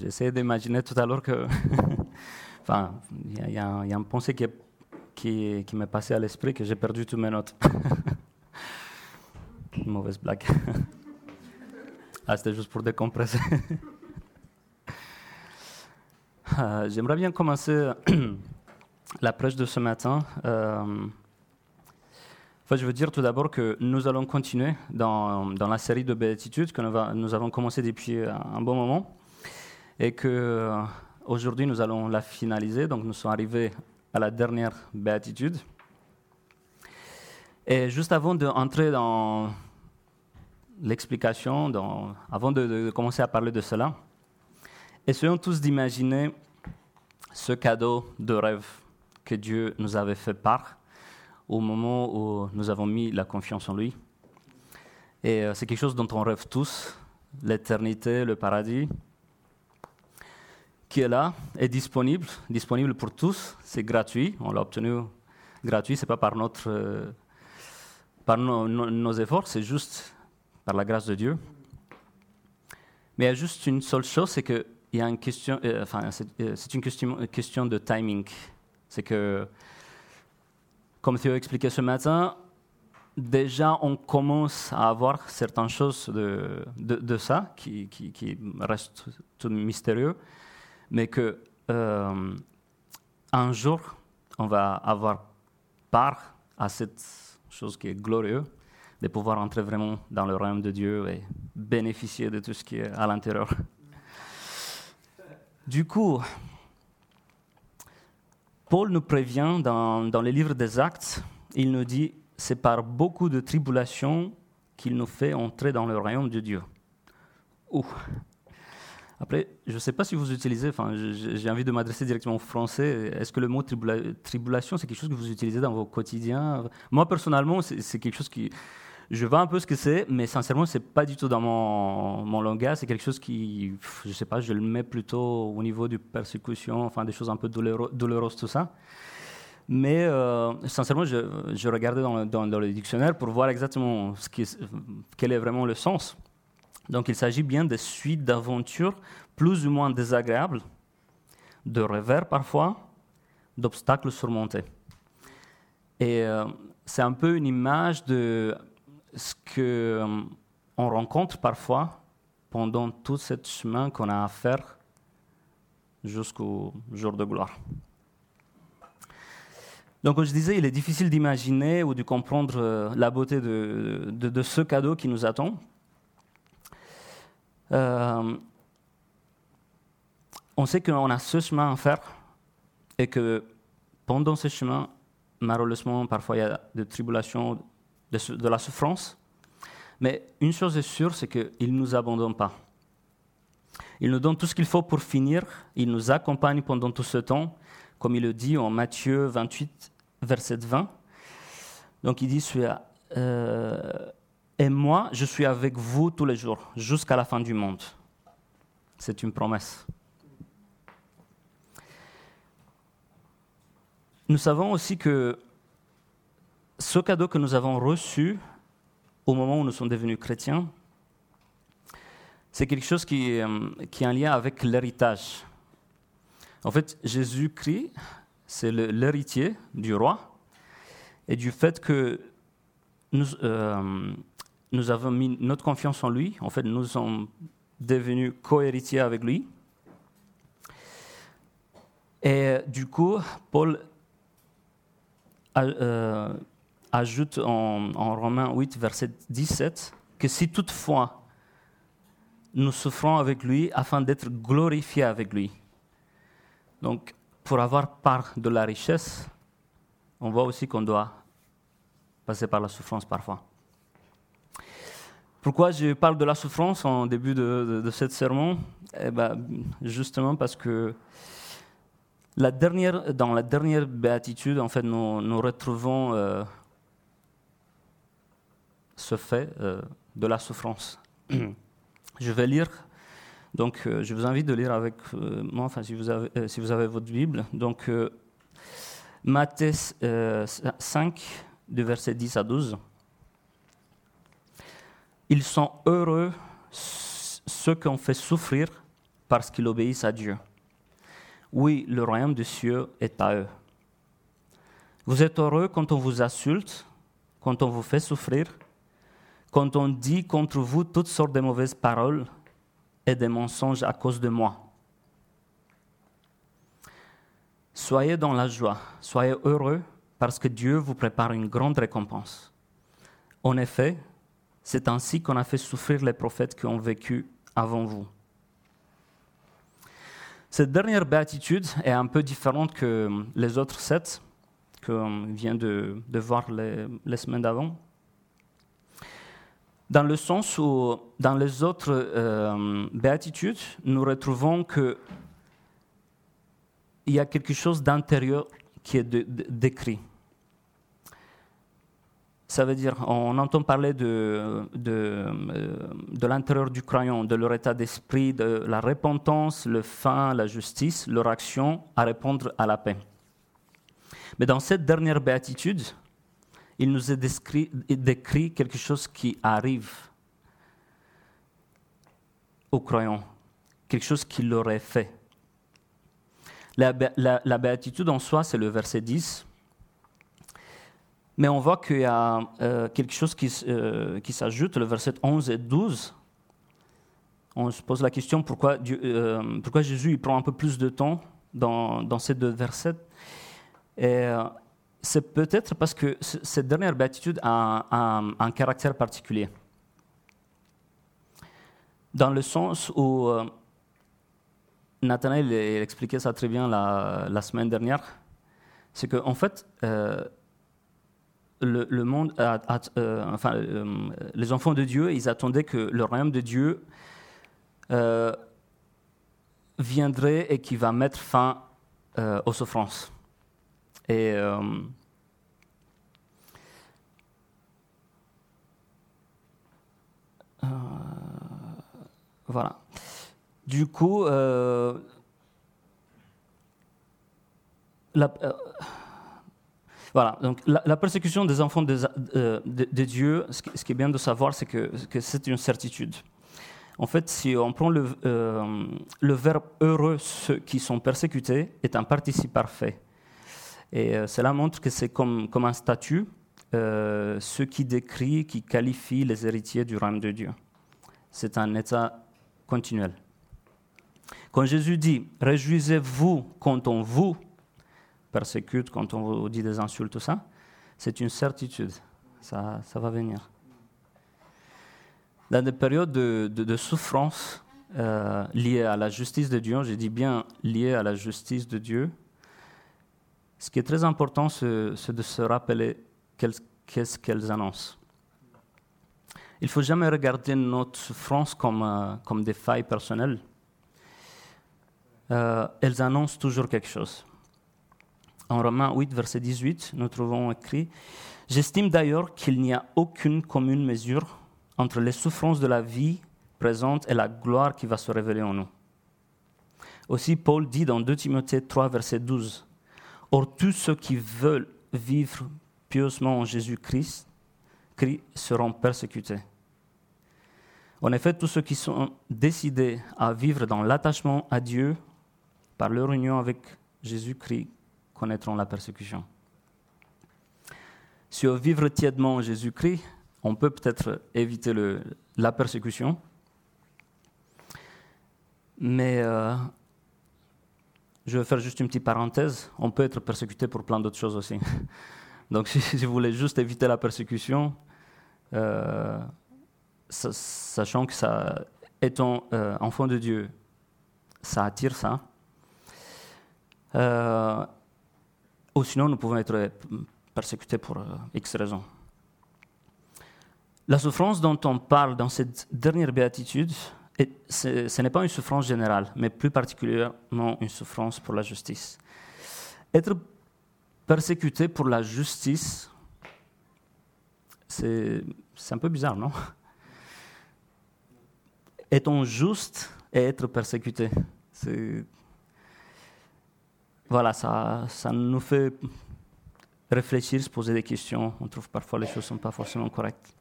j'ai essayé d'imaginer tout à l'heure que. enfin, il y, a une pensée qui, qui, qui m'est passée à l'esprit que j'ai perdu toutes mes notes. mauvaise blague. ah, c'était juste pour décompresser. Euh, j'aimerais bien commencer la prêche de ce matin. Euh, je veux dire tout d'abord que nous allons continuer dans, la série de béatitudes que nous, nous, avons commencé depuis un bon moment et que euh, aujourd'hui nous allons la finaliser. Donc nous sommes arrivés à la dernière béatitude. Et juste avant d'entrer dans l'explication, avant de, commencer à parler de cela, essayons tous d'imaginer ce cadeau de rêve que Dieu nous avait fait part au moment où nous avons mis la confiance en lui. Et euh, c'est quelque chose dont on rêve tous, l'éternité, le paradis, qui est là, est disponible, disponible pour tous, c'est gratuit, on l'a obtenu gratuit, c'est pas par notre, euh, par nos efforts, c'est juste par la grâce de Dieu. Mais il y a juste une seule chose, c'est que il y a une question, euh, enfin, euh, c'est une question, question de timing. C'est que, comme Théo expliqué ce matin, déjà on commence à avoir certaines choses de, de, ça qui, qui, qui, restent tout mystérieux, mais que euh, un jour on va avoir part à cette chose qui est glorieuse de pouvoir entrer vraiment dans le royaume de Dieu et bénéficier de tout ce qui est à l'intérieur. Du coup, Paul nous prévient dans, dans les livres des Actes, il nous dit, c'est par beaucoup de tribulations qu'il nous fait entrer dans le royaume de Dieu. Ouh. Après, je ne sais pas si vous utilisez, enfin, j'ai envie de m'adresser directement au français. Est-ce que le mot tribulation, c'est quelque chose que vous utilisez dans vos quotidiens? Moi, personnellement, c'est quelque chose qui, je vois un peu ce que c'est, mais sincèrement, c'est pas du tout dans mon, mon langage. C'est quelque chose qui, je sais pas, je le mets plutôt au niveau du persécution, enfin des choses un peu douloureuses, tout ça. Mais euh, sincèrement, je, je regardais dans le, dans, le, dictionnaire pour voir exactement ce qui, quel est vraiment le sens. Donc il s'agit bien de suites d'aventures plus ou moins désagréables, de revers parfois, d'obstacles surmontés. Et euh, c'est un peu une image de ce qu'on euh, rencontre parfois pendant tout ce chemin qu'on a à faire jusqu'au jour de gloire. Donc, comme je disais, il est difficile d'imaginer ou de comprendre euh, la beauté de, ce cadeau qui nous attend. Euh, on sait qu'on a ce chemin à faire et que pendant ce chemin, malheureusement, parfois il y a des tribulations, de, la souffrance. Mais une chose est sûre, c'est qu'il ne nous abandonne pas. Il nous donne tout ce qu'il faut pour finir. Il nous accompagne pendant tout ce temps, comme il le dit en Matthieu 28, verset 20. Donc il dit, euh, et moi, je suis avec vous tous les jours, jusqu'à la fin du monde. C'est une promesse. Nous savons aussi que ce cadeau que nous avons reçu au moment où nous sommes devenus chrétiens, c'est quelque chose qui, euh, qui, est en lien avec l'héritage. En fait, Jésus-Christ, c'est l'héritier du roi et du fait que nous, euh, nous avons mis notre confiance en lui. En fait, nous sommes devenus co-héritiers avec lui. Et du coup, Paul euh, ajoute en, Romains 8, verset 17, que si toutefois nous souffrons avec lui afin d'être glorifiés avec lui. Donc, pour avoir part de la richesse, on voit aussi qu'on doit passer par la souffrance parfois. Pourquoi je parle de la souffrance en début de, de, cette sermon? Eh ben, Justement parce que la dernière, dans la dernière béatitude, en fait, nous, nous retrouvons euh, se fait euh, de la souffrance. je vais lire, donc euh, je vous invite de lire avec moi, enfin, si, vous avez, si vous avez votre Bible. Donc, Matthieu 5, du verset 10 à 12. Ils sont heureux ceux qui ont fait souffrir parce qu'ils obéissent à Dieu. Oui, le royaume des cieux est à eux. Vous êtes heureux quand on vous insulte, quand on vous fait souffrir, quand on dit contre vous toutes sortes de mauvaises paroles et des mensonges à cause de moi. Soyez dans la joie, soyez heureux parce que Dieu vous prépare une grande récompense. En effet, c'est ainsi qu'on a fait souffrir les prophètes qui ont vécu avant vous. Cette dernière béatitude est un peu différente que les autres sept qu'on vient de, voir les, semaines d'avant. Dans le sens où, dans les autres euh, béatitudes, nous retrouvons que il y a quelque chose d'intérieur qui est décrit. Ça veut dire, on entend parler de, de, euh, l'intérieur du croyant, de leur état d'esprit, de la repentance, le fin, la justice, leur action à répondre à la paix. Mais dans cette dernière béatitude, il nous est décrit, décrit quelque chose qui arrive aux croyants, quelque chose qui leur est fait. La, la, béatitude en soi, c'est le verset 10. Mais on voit qu'il y a euh, quelque chose qui, euh, qui s'ajoute, le verset 11 et 12. On se pose la question pourquoi, euh, pourquoi Jésus il prend un peu plus de temps dans, dans ces deux versets? Et c'est peut-être parce que cette dernière béatitude a un, caractère particulier. Dans le sens où Nathanaël expliquait ça très bien la, semaine dernière, c'est qu'en en fait, le, monde, euh, enfin, euh, les enfants de Dieu, ils attendaient que le royaume de Dieu euh, viendrait et qui va mettre fin aux souffrances. Et voilà. Du coup, la, voilà, donc la, persécution des enfants de, euh, Dieu, ce qui, est bien de savoir, c'est que, c'est une certitude. En fait, si on prend le, euh, verbe heureux, ceux qui sont persécutés, est un participe parfait. Et euh, cela montre que c'est comme, un statut, ce qui décrit, qui qualifie les héritiers du royaume de Dieu. C'est un état continuel. Quand Jésus dit Réjouissez-vous quand on vous persécute, quand on vous dit des insultes, tout ça, c'est une certitude. Ça, ça va venir. Dans des périodes de, souffrance euh, liées à la justice de Dieu, je dis bien liées à la justice de Dieu, ce qui est très important, c'est de se rappeler qu'est-ce qu'elles annoncent. Il ne faut jamais regarder notre souffrance comme, euh, comme des failles personnelles. Euh, elles annoncent toujours quelque chose. En Romains 8, verset 18, nous trouvons écrit J'estime d'ailleurs qu'il n'y a aucune commune mesure entre les souffrances de la vie présente et la gloire qui va se révéler en nous. Aussi, Paul dit dans 2 Timothée 3, verset 12 Or, tous ceux qui veulent vivre pieusement en Jésus-Christ seront persécutés. En effet, tous ceux qui sont décidés à vivre dans l'attachement à Dieu par leur union avec Jésus-Christ connaîtront la persécution. Si on vivre tièdement en Jésus-Christ, on peut peut-être éviter le, la persécution, mais euh, je vais faire juste une petite parenthèse, on peut être persécuté pour plein d'autres choses aussi. Donc si, vous voulez juste éviter la persécution, euh, sachant que ça, étant euh, enfant de Dieu, ça attire ça. Ou sinon, nous pouvons être persécutés pour euh, X raisons. La souffrance dont on parle dans cette dernière béatitude, ce n'est pas une souffrance générale, mais plus particulièrement une souffrance pour la justice. Être persécuté pour la justice, c'est un peu bizarre, non? Est-on juste et être persécuté? Voilà, ça, ça nous fait réfléchir, se poser des questions. On trouve parfois les choses ne sont pas forcément correctes.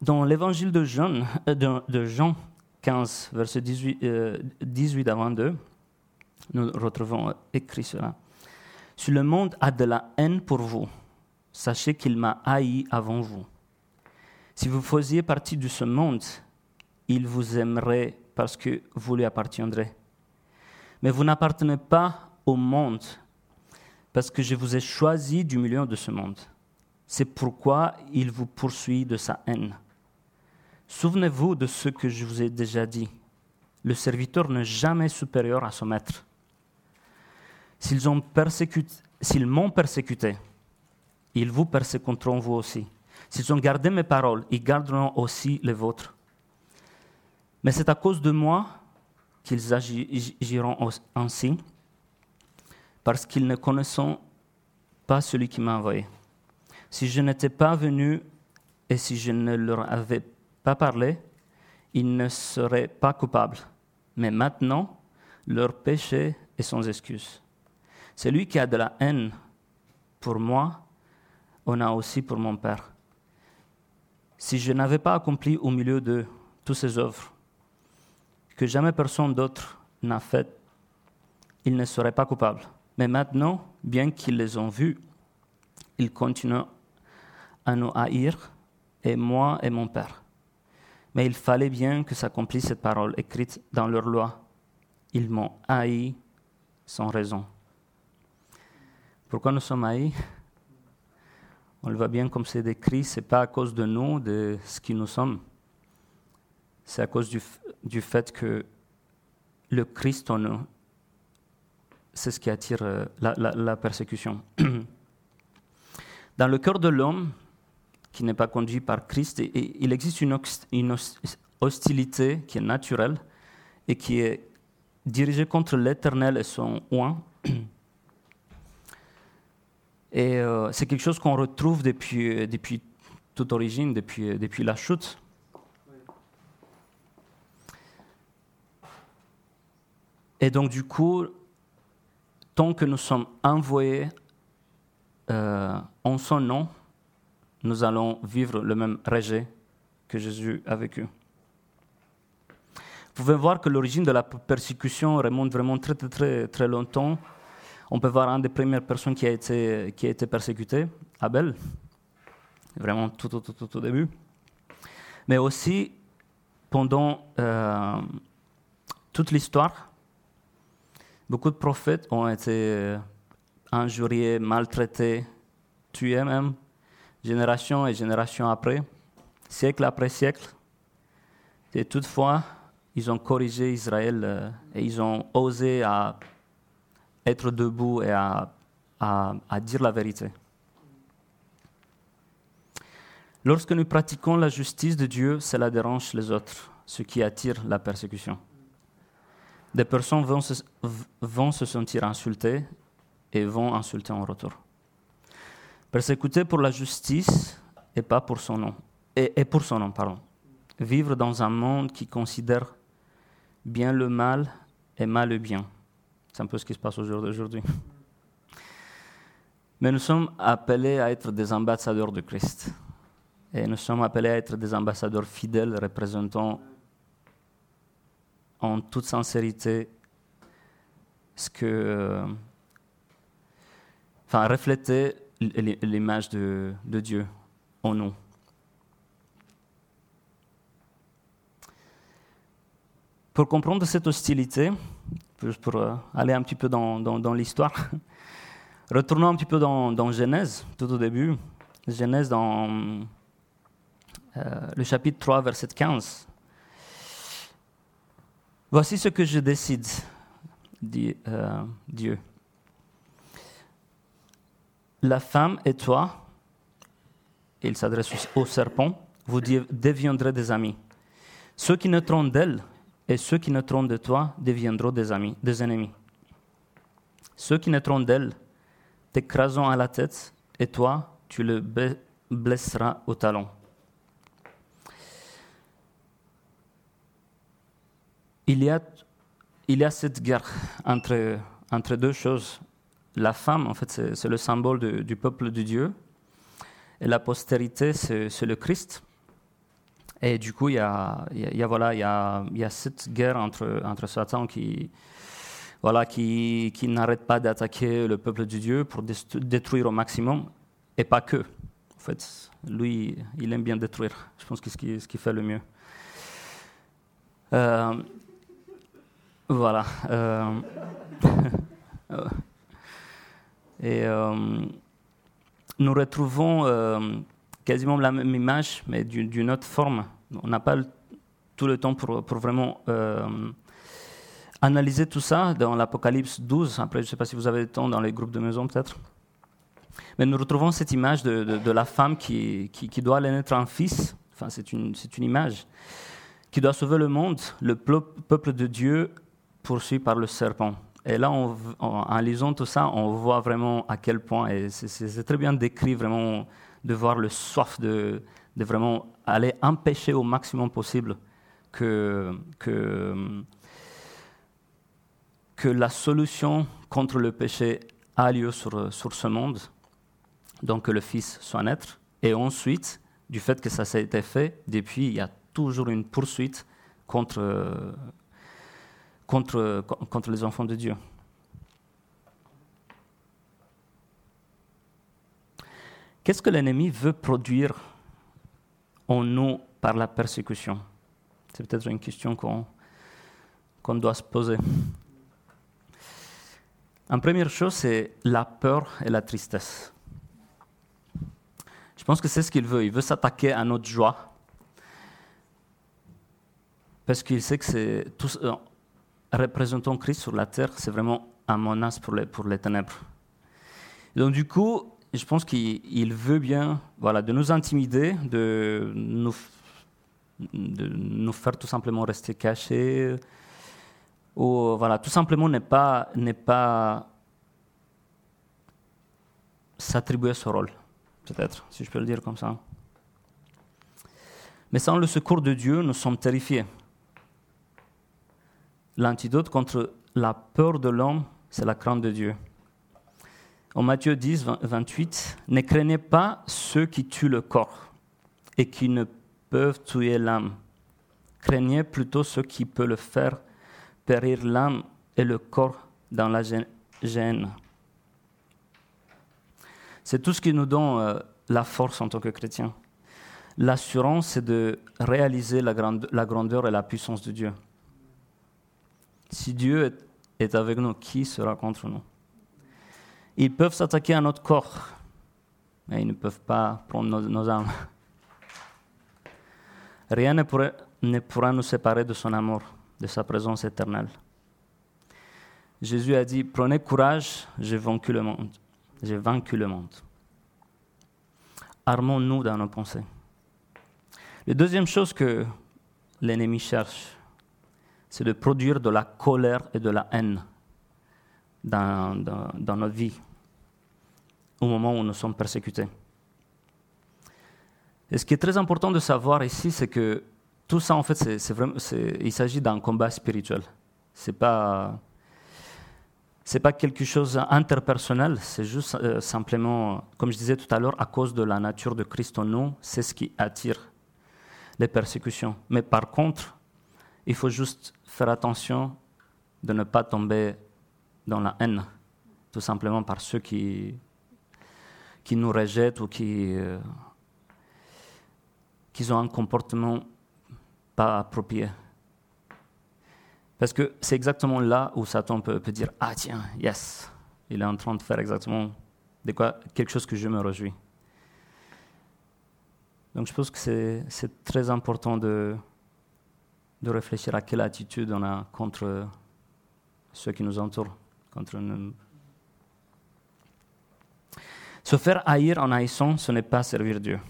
Dans l'évangile de Jean, euh, de, Jean 15, verset 18, 18 à 22, nous retrouvons écrit cela. Si le monde a de la haine pour vous, sachez qu'il m'a haï avant vous. Si vous faisiez partie de ce monde, il vous aimerait parce que vous lui appartiendrez. Mais vous n'appartenez pas au monde parce que je vous ai choisi du milieu de ce monde. C'est pourquoi il vous poursuit de sa haine. Souvenez-vous de ce que je vous ai déjà dit. Le serviteur n'est jamais supérieur à son maître. S'ils m'ont persécuté, ils vous persécuteront vous aussi. S'ils ont gardé mes paroles, ils garderont aussi les vôtres. Mais c'est à cause de moi qu'ils agiront ainsi, parce qu'ils ne connaissent pas celui qui m'a envoyé. Si je n'étais pas venu et si je ne leur avais pas parlé, ils ne seraient pas coupables. Mais maintenant, leur péché est sans excuse. Celui qui a de la haine pour moi, on a aussi pour mon Père. Si je n'avais pas accompli au milieu de toutes ces œuvres, que jamais personne d'autre n'a fait, ils ne seraient pas coupables. Mais maintenant, bien qu'ils les ont vus, ils continuent à nous haïr, et moi et mon Père. Mais il fallait bien que s'accomplisse cette parole écrite dans leur loi. Ils m'ont haï sans raison. Pourquoi nous sommes haïs? On le voit bien comme c'est décrit, ce n'est pas à cause de nous, de ce qui nous sommes. C'est à cause du, du fait que le Christ en nous, c'est ce qui attire euh, la, persécution. Dans le cœur de l'homme, qui n'est pas conduit par Christ, il existe une, hostilité qui est naturelle et qui est dirigée contre l'Éternel et son oint. Et euh, c'est quelque chose qu'on retrouve depuis, depuis toute origine, depuis la chute. Et donc, du coup, tant que nous sommes envoyés euh, en son nom, nous allons vivre le même rejet que Jésus a vécu. Vous pouvez voir que l'origine de la persécution remonte vraiment très, très, très, très longtemps. On peut voir une des premières personnes qui a été, qui a été persécutée, Abel, vraiment tout, tout, au début. Mais aussi, pendant euh, toute l'histoire, Beaucoup de prophètes ont été euh, injuriés, maltraités, tués même, génération et génération après, siècle après siècle. Et toutefois, ils ont corrigé Israël euh, et ils ont osé être debout et à dire la vérité. Lorsque nous pratiquons la justice de Dieu, cela dérange les autres, ce qui attire la persécution des personnes vont se, vont se sentir insultées et vont insulter en retour. Persécuter pour la justice et pas pour son nom. Et, et, pour son nom, pardon. Vivre dans un monde qui considère bien le mal et mal le bien. C'est un peu ce qui se passe aujourd'hui. Mais nous sommes appelés à être des ambassadeurs de Christ. Et nous sommes appelés à être des ambassadeurs fidèles représentant en toute sincérité ce que. Euh, enfin, refléter l'image de, Dieu en nous. Pour comprendre cette hostilité, pour euh, aller un petit peu dans, dans, l'histoire, retournons un petit peu dans, Genèse, tout au début. Genèse dans euh, le chapitre 3, verset 15. Voici ce que je décide, dit euh, Dieu. La femme et toi, il s'adresse au serpent, vous deviendrez des amis. Ceux qui naîtront d'elle et ceux qui naîtront de toi deviendront des amis, des ennemis. Ceux qui naîtront d'elle t'écraseront à la tête et toi, tu le blesseras au talon. Il y a, il y a cette guerre entre, entre deux choses. La femme, en fait, c'est le symbole du peuple de Dieu. Et la postérité, c'est le Christ. Et du coup, il y a, il y a, voilà, il y a, y a cette guerre entre, entre Satan qui, voilà, qui, qui n'arrête pas d'attaquer le peuple de Dieu pour détruire au maximum, et pas que. En fait, lui, il aime bien détruire. Je pense que c'est ce qui, ce qui fait le mieux. Euh, voilà. Euh, et euh, nous retrouvons quasiment la même image, mais d'une autre forme. On n'a pas tout le temps pour, vraiment analyser tout ça dans l'Apocalypse 12. Après, je ne sais pas si vous avez le temps dans les groupes de maison, peut-être. Mais nous retrouvons cette image de, la femme qui, doit aller naître un fils. Enfin, c'est une, image qui doit sauver le monde. Le peuple de Dieu poursuit par le serpent. Et là, en lisant tout ça, on voit vraiment à quel point, et c'est très bien décrit vraiment, de voir le soif de, de vraiment aller empêcher au maximum possible que, que que la solution contre le péché a lieu sur, sur ce monde, donc que le Fils soit naître, et ensuite, du fait que ça s'est été fait, depuis, il y a toujours une poursuite contre, contre, les enfants de Dieu. Qu'est-ce que l'ennemi veut produire en nous par la persécution? C'est peut-être une question qu'on doit se poser. En première chose, c'est la peur et la tristesse. Je pense que c'est ce qu'il veut. Il veut s'attaquer à notre joie. Parce qu'il sait que c'est représentant Christ sur la terre, c'est vraiment un menace pour les, pour les ténèbres. donc du coup, je pense qu'il veut bien voilà, de nous intimider, de nous, de nous faire tout simplement rester cachés, ou voilà, tout simplement ne pas, n'est pas s'attribuer ce rôle, peut-être, si je peux le dire comme ça. Mais sans le secours de Dieu, nous sommes terrifiés. L'antidote contre la peur de l'homme, c'est la crainte de Dieu. En Matthieu 10, 28, ne craignez pas ceux qui tuent le corps et qui ne peuvent tuer l'âme. Craignez plutôt ceux qui peuvent le faire périr l'âme et le corps dans la gêne. C'est tout ce qui nous donne euh, la force en tant que chrétiens. L'assurance, c'est de réaliser la, grandeur et la puissance de Dieu. Si Dieu est, avec nous, qui sera contre nous? Ils peuvent s'attaquer à notre corps, mais ils ne peuvent pas prendre nos, nos âmes. Rien ne, ne pourra nous séparer de son amour de sa présence éternelle. Jésus a dit, prenez courage, j'ai vaincu le monde. J'ai vaincu le monde. Armons-nous dans nos pensées. La deuxième chose que l'ennemi cherche, c'est de produire de la colère et de la haine dans, dans, notre vie au moment où nous sommes persécutés. Et ce qui est très important de savoir ici, c'est que tout ça, en fait, c'est, vraiment, il s'agit d'un combat spirituel. C'est pas, c'est pas quelque chose d'interpersonnel, c'est juste euh, simplement, comme je disais tout à l'heure, à cause de la nature de Christ en nous, c'est ce qui attire les persécutions. Mais par contre, il faut juste faire attention de ne pas tomber dans la haine, tout simplement par ceux qui, qui nous rejettent ou qui, euh, ont un comportement pas approprié. Parce que c'est exactement là où Satan peut, dire Ah, tiens, yes, il est en train de faire exactement de quoi, quelque chose que je me réjouis. Donc je pense que c'est très important de, de réfléchir à quelle attitude on a contre ceux qui nous entourent, contre nous. Se faire haïr en haïssant, ce n'est pas servir Dieu.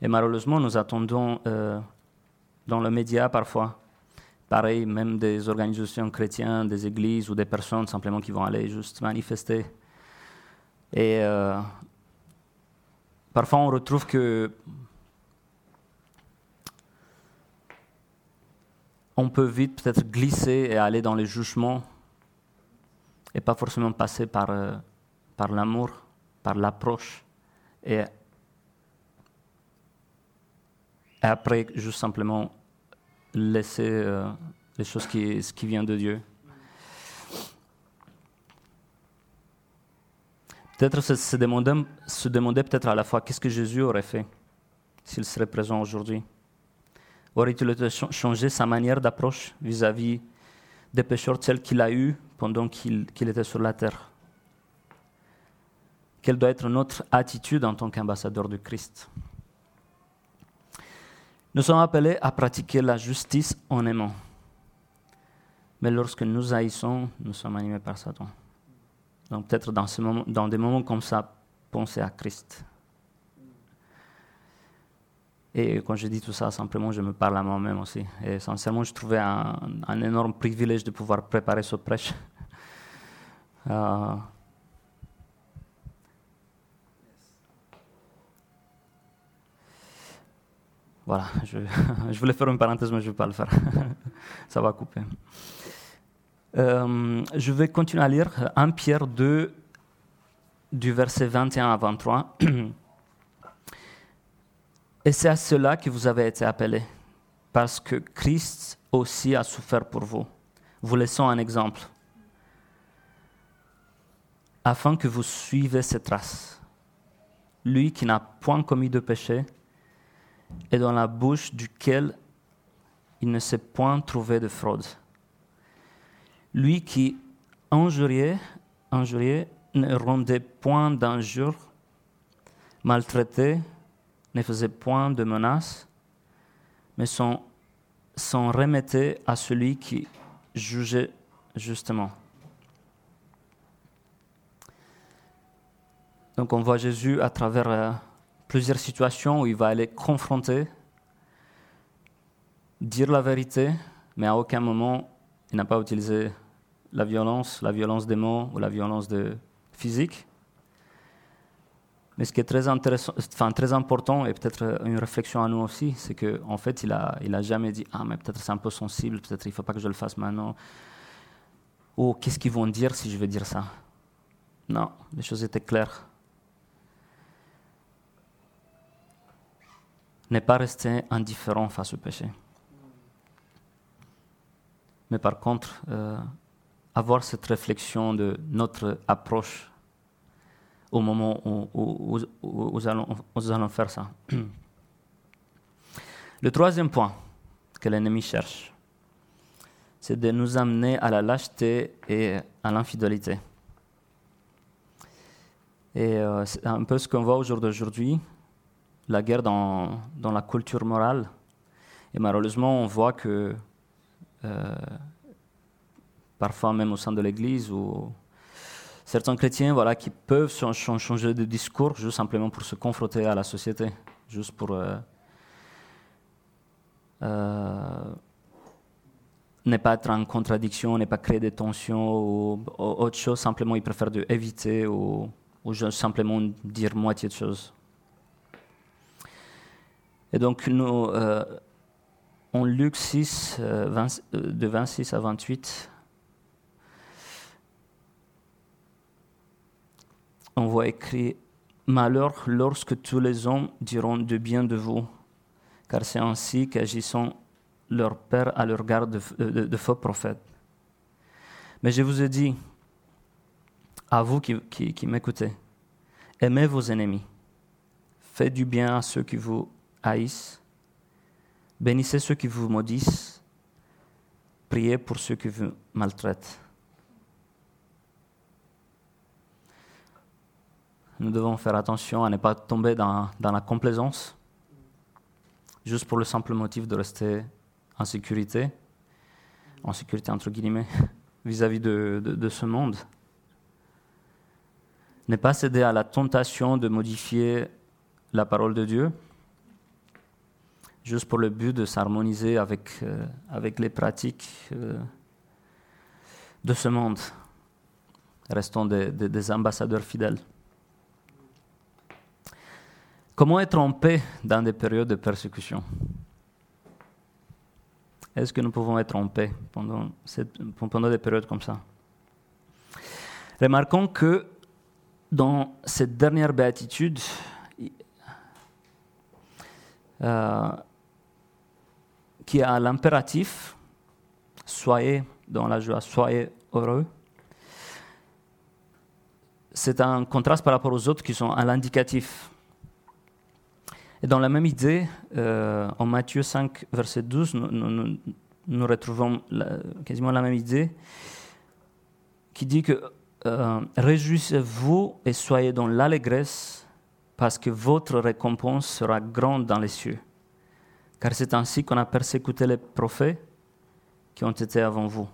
Et malheureusement, nous attendons euh, dans le média parfois, pareil, même des organisations chrétiennes, des églises ou des personnes simplement qui vont aller juste manifester. Et euh, parfois, on retrouve que on peut vite peut-être glisser et aller dans les jugements et pas forcément passer par, euh, par l'amour, par l'approche et après juste simplement laisser euh, les choses qui, ce qui vient de Dieu. Peut-être se, demander, se demander peut-être à la fois qu'est-ce que Jésus aurait fait s'il serait présent aujourd'hui. Aurait-il changé sa manière d'approche vis-à-vis des pécheurs tels qu'il a eu pendant qu'il était sur la terre? Quelle doit être notre attitude en tant qu'ambassadeur de Christ? Nous sommes appelés à pratiquer la justice en aimant. Mais lorsque nous haïssons, nous sommes animés par Satan. Donc peut-être dans, dans des moments comme ça, pensez à Christ. Et quand je dis tout ça, simplement, je me parle à moi-même aussi. Et sincèrement, je trouvais un, énorme privilège de pouvoir préparer ce prêche. Euh, voilà, je, voulais faire une parenthèse, mais je ne vais pas le faire. ça va couper. Euh, je vais continuer à lire 1 Pierre 2, du verset 21 à 23. Et c'est à cela que vous avez été appelés, parce que Christ aussi a souffert pour vous. Vous laissons un exemple, afin que vous suivez ses traces. Lui qui n'a point commis de péché, et dans la bouche duquel il ne s'est point trouvé de fraude lui qui injuriait, injuriait ne rendait point d'injures, maltraitait, ne faisait point de menaces, mais s'en remettait à celui qui jugeait justement. Donc on voit Jésus à travers euh, plusieurs situations où il va aller confronter, dire la vérité, mais à aucun moment il n'a pas utilisé la violence, la violence des mots ou la violence de physique. Mais ce qui est très, intéressant, important et peut-être une réflexion à nous aussi, c'est qu'en en fait, il n'a a jamais dit Ah, mais peut-être c'est un peu sensible, peut-être il ne faut pas que je le fasse maintenant. Ou qu'est-ce qu'ils vont dire si je vais dire ça? Non, les choses étaient claires. Ne pas rester indifférent face au péché. Mais par contre, euh, avoir cette réflexion de notre approche au moment où, nous, allons, faire ça. Le troisième point que l'ennemi cherche, c'est de nous amener à la lâcheté et à l'infidélité. Et euh, c'est un peu ce qu'on voit au jour d'aujourd'hui, la guerre dans, la culture morale. Et malheureusement, on voit que euh, parfois même au sein de l'Église, ou certains chrétiens voilà, qui peuvent changer de discours juste simplement pour se confronter à la société, juste pour euh, euh, ne pas être en contradiction, ne pas créer des tensions ou, autre chose, simplement ils préfèrent éviter ou, ou simplement dire moitié de choses. Et donc nous, euh, en Luc 6, de 26 à 28, on voit écrit Malheur lorsque tous les hommes diront de bien de vous, car c'est ainsi qu'agissant leur père à leur garde de, faux prophètes. Mais je vous ai dit, à vous qui, qui m'écoutez, aimez vos ennemis, faites du bien à ceux qui vous haïssent, bénissez ceux qui vous maudissent, priez pour ceux qui vous maltraitent. Nous devons faire attention à ne pas tomber dans, la complaisance, juste pour le simple motif de rester en sécurité, en sécurité entre guillemets, vis-à-vis de, ce monde. Ne pas céder à la tentation de modifier la parole de Dieu, juste pour le but de s'harmoniser avec, euh, les pratiques euh, de ce monde. Restons des ambassadeurs fidèles. Comment être en paix dans des périodes de persécution? Est-ce que nous pouvons être en paix pendant, des périodes comme ça? Remarquons que dans cette dernière béatitude, euh, qui a l'impératif, soyez dans la joie, soyez heureux, c'est un contraste par rapport aux autres qui sont à l'indicatif. Et dans la même idée, euh, en Matthieu 5, verset 12, nous, retrouvons quasiment la même idée qui dit que euh, Réjouissez-vous et soyez dans l'allégresse parce que votre récompense sera grande dans les cieux. Car c'est ainsi qu'on a persécuté les prophètes qui ont été avant vous.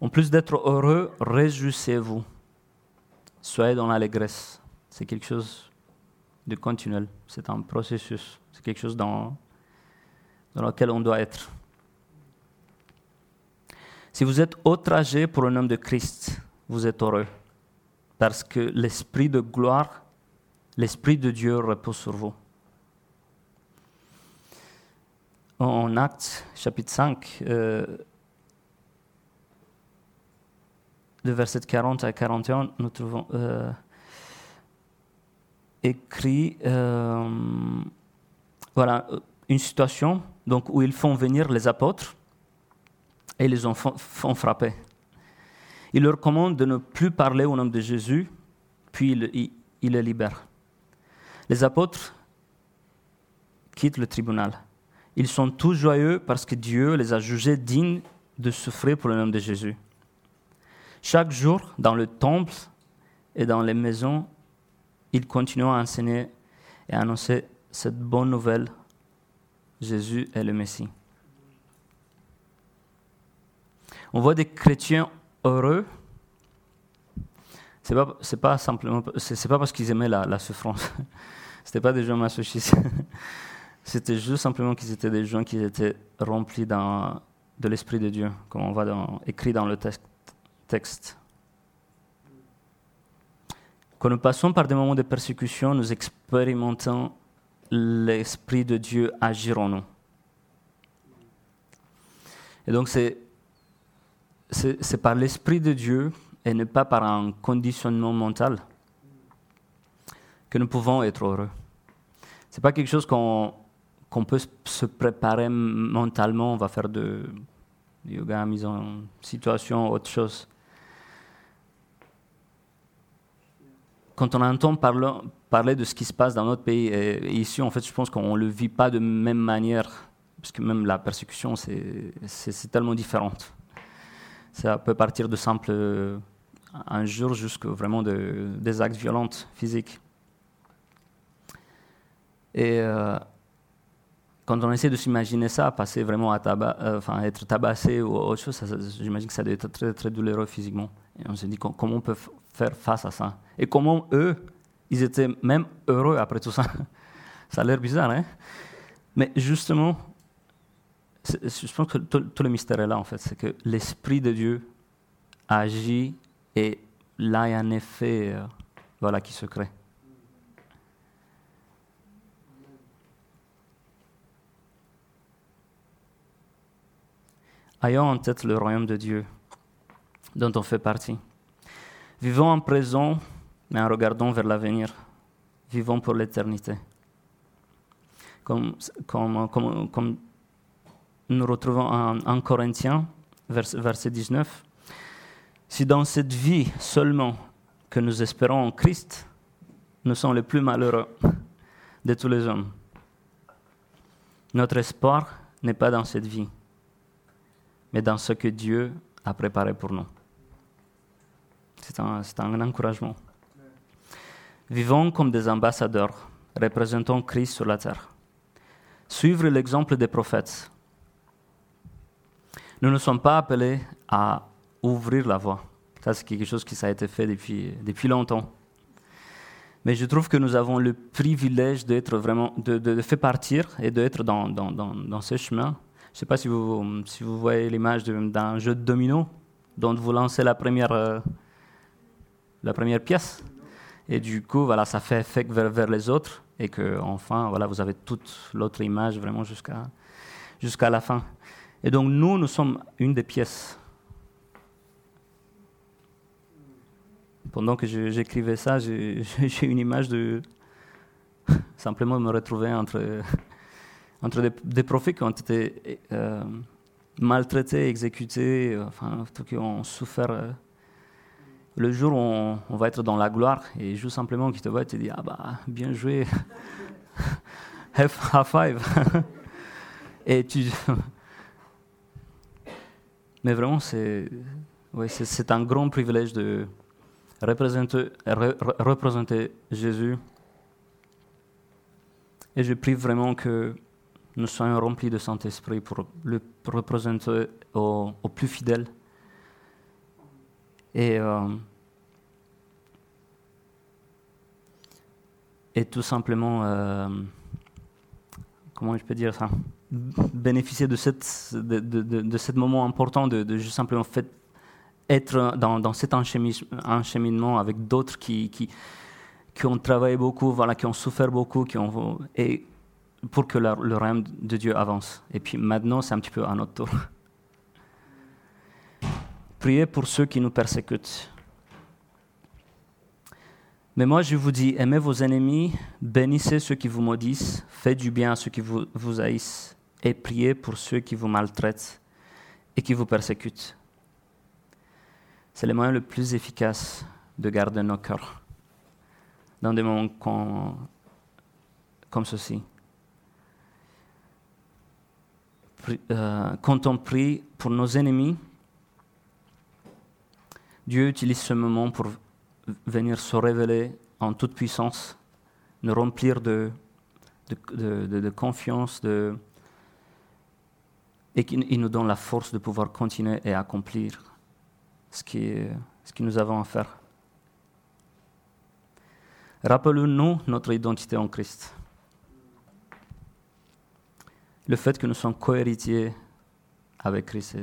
En plus d'être heureux, réjouissez-vous. Soyez dans l'allégresse. C'est quelque chose de continuel. C'est un processus. C'est quelque chose dans, dans lequel on doit être. Si vous êtes outragé pour le nom de Christ, vous êtes heureux. Parce que l'Esprit de gloire, l'Esprit de Dieu repose sur vous. En Actes chapitre 5, euh, de verset 40 à 41, nous trouvons euh, écrit euh, voilà, une situation donc, où ils font venir les apôtres et les ont font frapper. Il leur commande de ne plus parler au nom de Jésus, puis il les libère. Les apôtres quittent le tribunal. Ils sont tous joyeux parce que Dieu les a jugés dignes de souffrir pour le nom de Jésus. Chaque jour, dans le temple et dans les maisons, il continue à enseigner et à annoncer cette bonne nouvelle. Jésus est le Messie. On voit des chrétiens heureux. C'est pas, pas pas parce qu'ils aimaient la, la souffrance. C'était pas des gens masochistes. C'était juste simplement qu'ils étaient des gens qui étaient remplis de l'esprit de Dieu, comme on voit écrit dans le texte. Quand nous passons par des moments de persécution, nous expérimentons l'Esprit de Dieu agir en nous. Et donc c'est, par l'Esprit de Dieu et ne pas par un conditionnement mental que nous pouvons être heureux. Ce n'est pas quelque chose qu'on, qu'on peut se préparer mentalement, on va faire de yoga, mise en situation, autre chose. Quand on entend parler, de ce qui se passe dans notre pays, et ici, en fait, je pense qu'on ne le vit pas de même manière, parce que même la persécution, c'est tellement différent. Ça peut partir de simples injures jusqu'à vraiment de, des actes violents, physiques. Et euh, quand on essaie de s'imaginer ça, passer vraiment à euh, être tabassé ou autre chose, j'imagine que ça doit être très, très douloureux physiquement. Et on se dit comment on peut faire face à ça? Et comment eux, ils étaient même heureux après tout ça? ça a l'air bizarre, hein? Mais justement, je pense que tout, le mystère est là, en fait. C'est que l'Esprit de Dieu agit et là, il y a un effet euh, voilà, qui se crée. Ayons en tête le royaume de Dieu dont on fait partie. Vivons en présent, mais en regardant vers l'avenir. Vivons pour l'éternité. Comme, comme, nous retrouvons en, Corinthiens, verset 19, si dans cette vie seulement que nous espérons en Christ, nous sommes les plus malheureux de tous les hommes. Notre espoir n'est pas dans cette vie, mais dans ce que Dieu a préparé pour nous. C'est un, un, encouragement. Vivons comme des ambassadeurs, représentant Christ sur la terre. Suivre l'exemple des prophètes. Nous ne sommes pas appelés à ouvrir la voie. Ça, c'est quelque chose qui a été fait depuis, depuis longtemps. Mais je trouve que nous avons le privilège d'être vraiment, de, de, faire partir et d'être dans, dans, dans, dans ce chemin. Je ne sais pas si vous, voyez l'image d'un jeu de domino dont vous lancez la première, euh, la première pièce. Et du coup, voilà, ça fait effet vers, vers les autres et que enfin, voilà, vous avez toute l'autre image vraiment jusqu'à jusqu'à la fin. Et donc nous, nous sommes une des pièces. Pendant que j'écrivais ça, j'ai une image de simplement me retrouver entre entre des, prophètes qui ont été euh, maltraités, exécutés, enfin, qui ont souffert. Euh, le jour où on, va être dans la gloire et juste simplement qui te voit et te dit Ah bah, bien joué, high five. et tu. Mais vraiment, c'est ouais, un grand privilège de représenter Jésus. Et je prie vraiment que nous soyons remplis de Saint-Esprit pour le représenter au, plus fidèle. Et, euh, et tout simplement, euh, comment je peux dire ça? Bénéficier de, cette, de, de, de, ce moment important de, juste simplement fait, être dans, dans cet encheminement avec d'autres qui, qui, qui, ont travaillé beaucoup, voilà, qui ont souffert beaucoup, qui ont, et pour que le règne de Dieu avance. Et puis maintenant, c'est un petit peu à notre tour. Priez pour ceux qui nous persécutent. Mais moi, je vous dis, aimez vos ennemis, bénissez ceux qui vous maudissent, faites du bien à ceux qui vous, vous haïssent, et priez pour ceux qui vous maltraitent et qui vous persécutent. C'est le moyen le plus efficace de garder nos cœurs dans des moments comme ceci. Euh, quand on prie pour nos ennemis, Dieu utilise ce moment pour venir se révéler en toute puissance, nous remplir de, confiance, et qu'il nous donne la force de pouvoir continuer et accomplir ce ce que nous avons à faire. Rappelons-nous notre identité en Christ le fait que nous sommes cohéritiers avec Christ,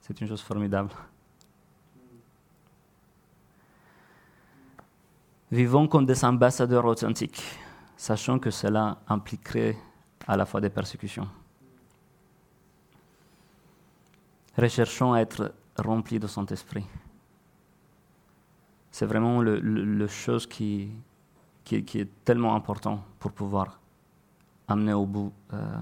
c'est une chose formidable. Vivons comme des ambassadeurs authentiques, sachant que cela impliquerait à la fois des persécutions. Recherchons à être remplis de Saint-Esprit. C'est vraiment le, chose qui, est tellement important pour pouvoir amener au bout euh,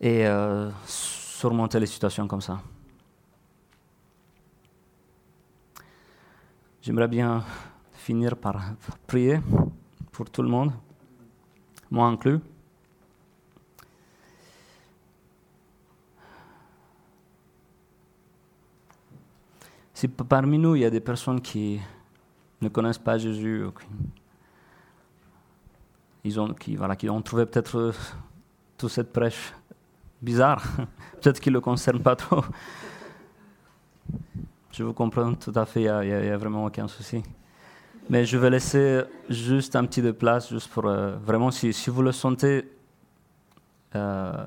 et euh, surmonter les situations comme ça. J'aimerais bien finir par prier pour tout le monde, moi inclus. Si parmi nous, il y a des personnes qui ne connaissent pas Jésus, ils ont, qui, qui ont trouvé peut-être toute cette prêche bizarre. Peut-être qu'il ne le concerne pas trop. Je vous comprends tout à fait, il n'y a, vraiment aucun souci. Mais je vais laisser juste un petit de place, juste pour euh, vraiment, si, si, vous le sentez, euh,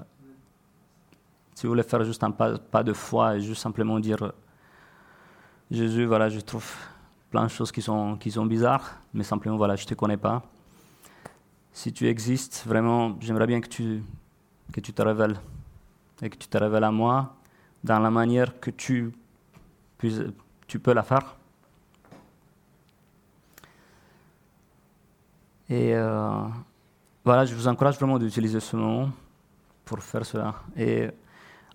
si vous voulez faire juste un pas, de foi et juste simplement dire Jésus, voilà, je trouve plein de choses qui sont, qui sont bizarres, mais simplement, voilà, je ne te connais pas. Si tu existes, vraiment, j'aimerais bien que tu, que tu te révèles et que tu te révèles à moi dans la manière que tu, tu peux la faire. Et euh, voilà, je vous encourage vraiment d'utiliser ce moment pour faire cela. Et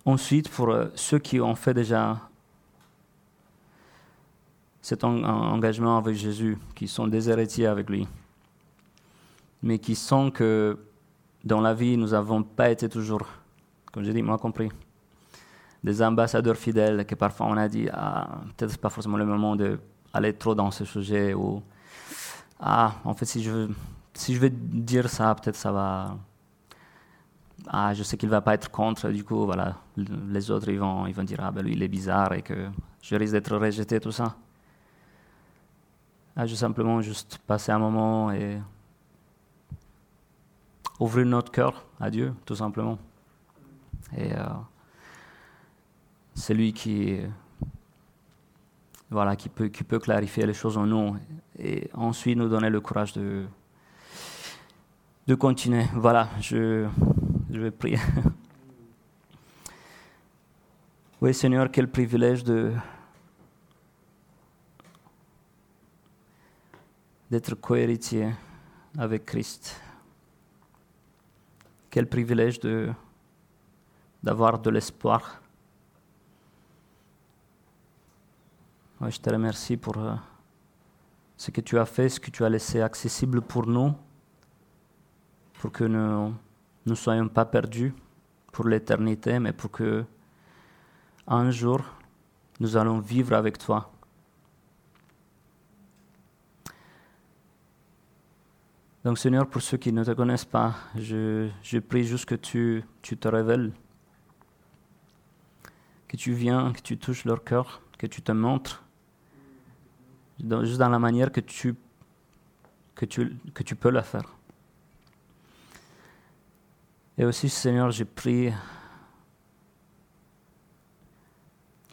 ensuite, pour euh, ceux qui ont fait déjà cet engagement avec Jésus, qui sont des héritiers avec lui, mais qui sont que dans la vie, nous n'avons pas été toujours comme je dis, moi compris. Des ambassadeurs fidèles que parfois on a dit, ah, peut-être pas forcément le moment d'aller trop dans ce sujet, ou, ah, en fait, si je veux, si je veux dire ça, peut-être ça va, ah, je sais qu'il va pas être contre, du coup, voilà, les autres, ils vont, ils vont dire, ah, ben lui, il est bizarre et que je risque d'être rejeté, tout ça. Ah, juste simplement, juste passer un moment et ouvrir notre cœur à Dieu, tout simplement. Et euh, c'est lui qui, voilà, qui, peut, qui peut clarifier les choses en nous et ensuite nous donner le courage de, de continuer. Voilà, je, je vais prier. Oui, Seigneur, quel privilège de d'être cohéritier avec Christ. Quel privilège de, d'avoir de l'espoir. je te remercie pour euh, ce que tu as fait, ce que tu as laissé accessible pour nous, pour que nous ne soyons pas perdus pour l'éternité, mais pour que un jour nous allons vivre avec toi. Donc Seigneur, pour ceux qui ne te connaissent pas, je, prie juste que tu te révèles, que tu viens, que tu touches leur cœur, que tu te montres, juste dans la manière que tu, que tu, peux le faire. Et aussi, Seigneur, je prie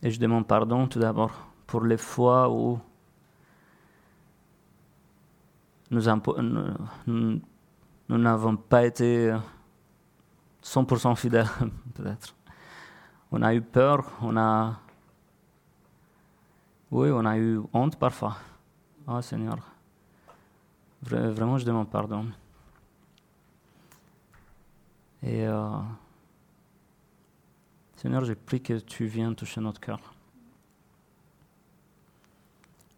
et je demande pardon tout d'abord pour les fois où nous n'avons pas été 100% fidèles, peut-être. On a eu peur, on a... Oui, on a eu honte parfois. Oh Seigneur, vraiment je demande pardon. Et euh, Seigneur, je prie que tu viennes toucher notre cœur.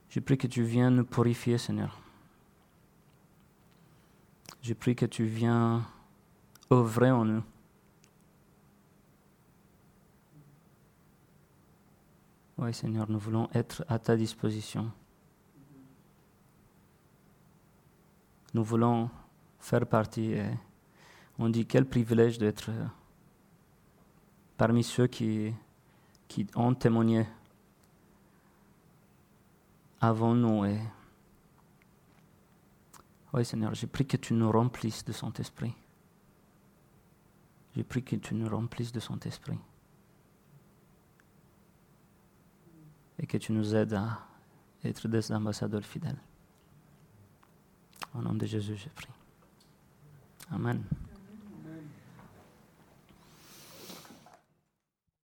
Je prie que tu viennes nous purifier, Seigneur. Je prie que tu viennes œuvrer en nous. Oui, Seigneur, nous voulons être à ta disposition. Nous voulons faire partie. Et on dit quel privilège d'être parmi ceux qui, ont témoigné avant nous. Oui, Seigneur, j'ai prie que tu nous remplisses de son esprit. J'ai prie que tu nous remplisses de son esprit. Et que tu nous aides à être des ambassadeurs fidèles. Au nom de Jésus, j'ai prie. Amen.